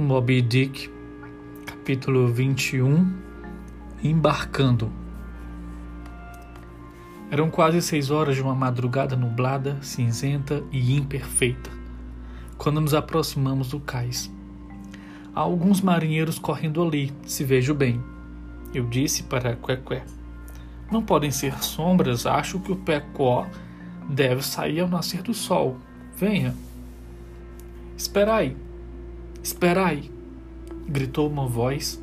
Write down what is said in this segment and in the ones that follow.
Moby Dick, capítulo 21 Embarcando. Eram quase seis horas de uma madrugada nublada, cinzenta e imperfeita, quando nos aproximamos do cais. Há alguns marinheiros correndo ali, se vejo bem. Eu disse para Quequé. Não podem ser sombras, acho que o Pecó deve sair ao nascer do sol. Venha. Esperai, esperai, gritou uma voz,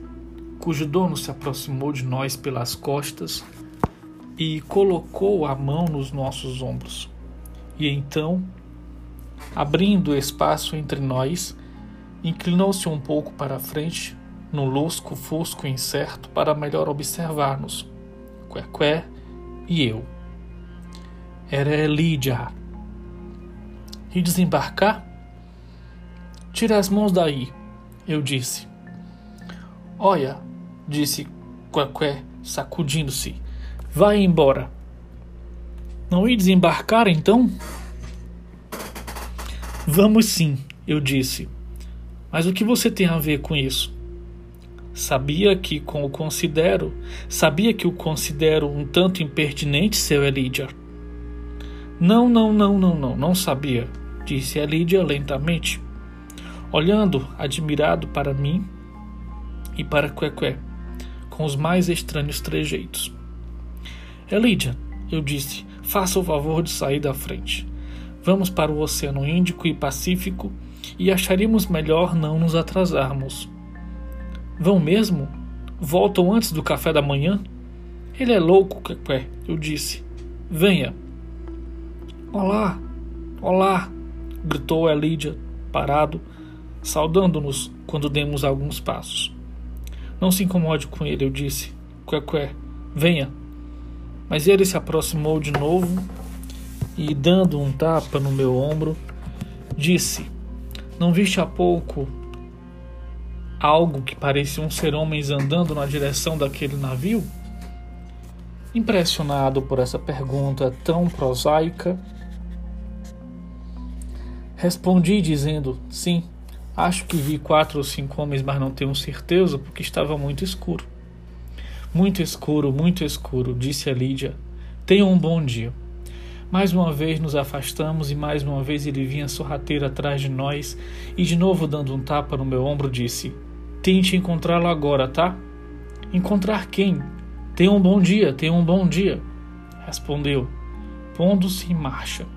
cujo dono se aproximou de nós pelas costas e colocou a mão nos nossos ombros. E então, abrindo espaço entre nós, inclinou-se um pouco para a frente, no lusco fosco incerto, para melhor observar-nos, Quequé e eu. Era Elídia. E desembarcar? Tire as mãos daí, eu disse. Olha, disse Quequé, sacudindo-se. Vai embora. Não ir desembarcar então? Vamos sim, eu disse. Mas o que você tem a ver com isso? Sabia que com o considero, sabia que o considero um tanto impertinente, seu Elidia. Não, não, não, não, não, não sabia, disse Elidia lentamente, olhando admirado para mim e para Quequé, com os mais estranhos trejeitos. Elidia, eu disse, faça o favor de sair da frente. Vamos para o Oceano Índico e Pacífico e acharíamos melhor não nos atrasarmos. Vão mesmo? Voltam antes do café da manhã? Ele é louco, Quequé, eu disse. Venha. Olá, olá, gritou Elidia, parado, saudando-nos quando demos alguns passos. Não se incomode com ele, eu disse. Quequé, venha. Mas ele se aproximou de novo e, dando um tapa no meu ombro, disse: Não viste há pouco algo que pareciam ser homens andando na direção daquele navio? Impressionado por essa pergunta tão prosaica, respondi dizendo: Sim, Acho que vi quatro ou cinco homens, mas não tenho certeza porque estava muito escuro. Muito escuro, muito escuro, disse a Lídia. Tenha um bom dia. Mais uma vez nos afastamos e mais uma vez ele vinha sorrateiro atrás de nós e de novo dando um tapa no meu ombro disse: Tente encontrá-lo agora, tá? Encontrar quem? Tenha um bom dia, tenha um bom dia. Respondeu, pondo-se em marcha.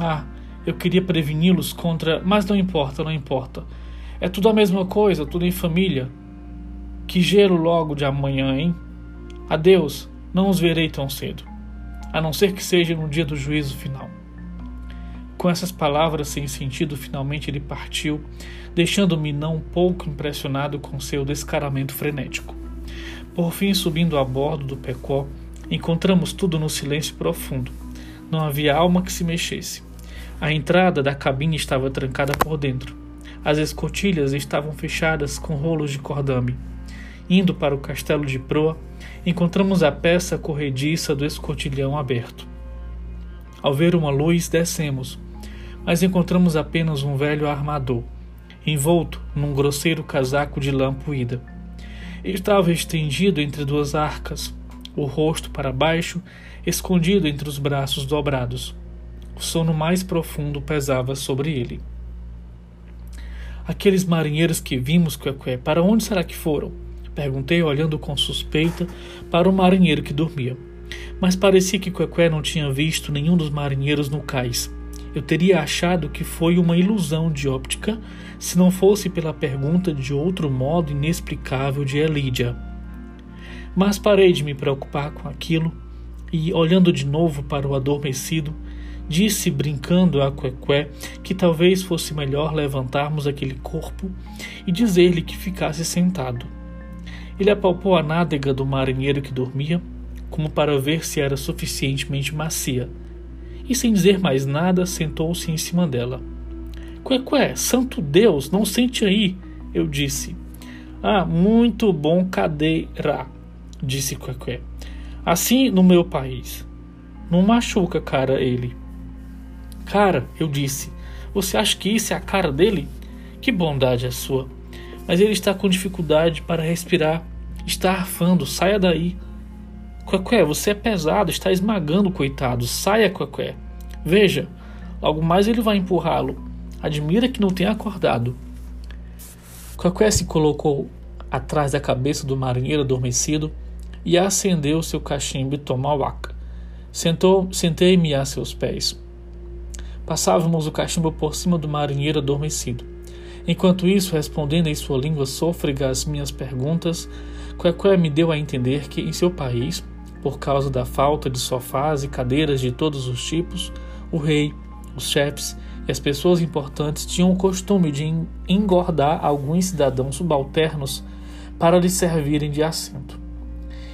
Ah, eu queria preveni-los contra. Mas não importa, não importa. É tudo a mesma coisa, tudo em família. Que gelo logo de amanhã, hein? Adeus, não os verei tão cedo. A não ser que seja no dia do juízo final. Com essas palavras sem sentido, finalmente ele partiu, deixando-me não pouco impressionado com seu descaramento frenético. Por fim, subindo a bordo do Pecó, encontramos tudo no silêncio profundo. Não havia alma que se mexesse. A entrada da cabine estava trancada por dentro. As escotilhas estavam fechadas com rolos de cordame. Indo para o castelo de proa, encontramos a peça corrediça do escotilhão aberto. Ao ver uma luz, descemos, mas encontramos apenas um velho armador, envolto num grosseiro casaco de lã puída. Estava estendido entre duas arcas, o rosto para baixo, escondido entre os braços dobrados. O sono mais profundo pesava sobre ele. Aqueles marinheiros que vimos, Quequé, para onde será que foram? Perguntei, olhando com suspeita para o marinheiro que dormia. Mas parecia que Quequé não tinha visto nenhum dos marinheiros no cais. Eu teria achado que foi uma ilusão de óptica se não fosse pela pergunta de outro modo inexplicável de Elídia. Mas parei de me preocupar com aquilo e, olhando de novo para o adormecido, Disse, brincando a Quequé, que talvez fosse melhor levantarmos aquele corpo e dizer-lhe que ficasse sentado. Ele apalpou a nádega do marinheiro que dormia, como para ver se era suficientemente macia, e sem dizer mais nada, sentou-se em cima dela. Quequé, santo Deus, não sente aí, eu disse. Ah, muito bom cadeira, disse Quequé. Assim no meu país. Não machuca, cara, ele. Cara, eu disse, você acha que isso é a cara dele? Que bondade é sua. Mas ele está com dificuldade para respirar. Está arfando. Saia daí. Quaqué, você é pesado, está esmagando o coitado. Saia, Quaqué. Veja, logo mais ele vai empurrá-lo. Admira que não tenha acordado. Quaqué se colocou atrás da cabeça do marinheiro adormecido e acendeu seu cachimbo e tomou. Sentou, sentei-me a seus pés. Passávamos o cachimbo por cima do marinheiro adormecido. Enquanto isso, respondendo em sua língua sôfrega às minhas perguntas, Quequé me deu a entender que em seu país, por causa da falta de sofás e cadeiras de todos os tipos, o rei, os chefes e as pessoas importantes tinham o costume de engordar alguns cidadãos subalternos para lhes servirem de assento.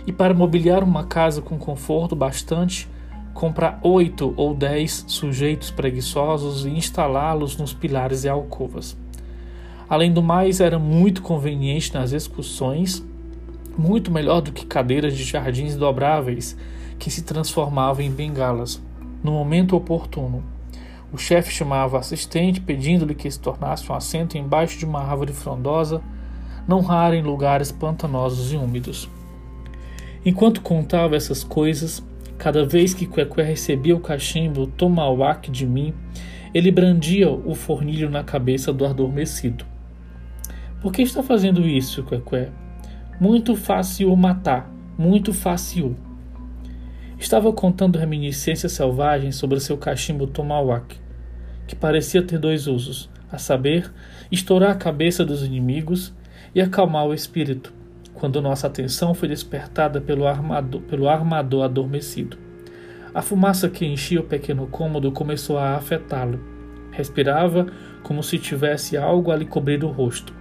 E para mobiliar uma casa com conforto bastante, comprar oito ou dez sujeitos preguiçosos e instalá-los nos pilares e alcovas. Além do mais, era muito conveniente nas excursões, muito melhor do que cadeiras de jardins dobráveis que se transformavam em bengalas, no momento oportuno. O chefe chamava o assistente, pedindo-lhe que se tornasse um assento embaixo de uma árvore frondosa, não rara em lugares pantanosos e úmidos. Enquanto contava essas coisas, Cada vez que Quequé recebia o cachimbo tomauac de mim, ele brandia o fornilho na cabeça do adormecido. Por que está fazendo isso, Quequé? Muito fácil matar, muito fácil. Estava contando reminiscências selvagens sobre seu cachimbo tomauac, que parecia ter dois usos, a saber, estourar a cabeça dos inimigos e acalmar o espírito quando nossa atenção foi despertada pelo armador, pelo armador adormecido. A fumaça que enchia o pequeno cômodo começou a afetá-lo. Respirava como se tivesse algo a lhe cobrir o rosto.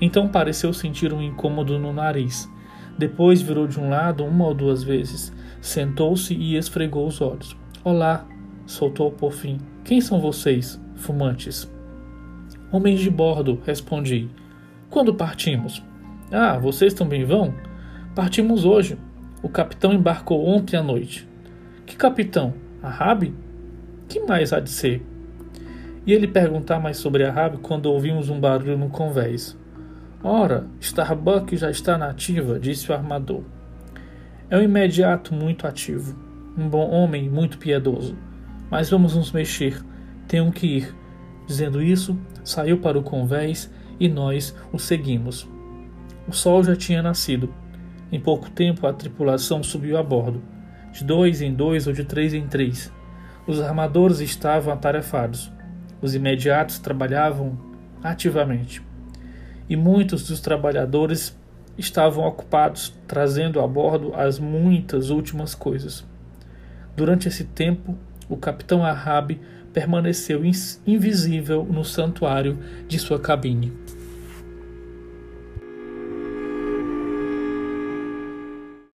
Então pareceu sentir um incômodo no nariz. Depois virou de um lado uma ou duas vezes, sentou-se e esfregou os olhos. Olá, soltou por fim. Quem são vocês, fumantes? Homens de bordo, respondi. Quando partimos? Ah, vocês também vão? Partimos hoje. O capitão embarcou ontem à noite. Que capitão? A Rabi? Que mais há de ser? E ele perguntar mais sobre a Rabi quando ouvimos um barulho no convés. Ora, Starbuck já está na ativa, disse o armador. É um imediato muito ativo, um bom homem muito piedoso. Mas vamos nos mexer, tenho que ir. Dizendo isso, saiu para o convés e nós o seguimos. O sol já tinha nascido. Em pouco tempo a tripulação subiu a bordo, de dois em dois ou de três em três. Os armadores estavam atarefados. Os imediatos trabalhavam ativamente. E muitos dos trabalhadores estavam ocupados trazendo a bordo as muitas últimas coisas. Durante esse tempo, o capitão Ahab permaneceu invisível no santuário de sua cabine.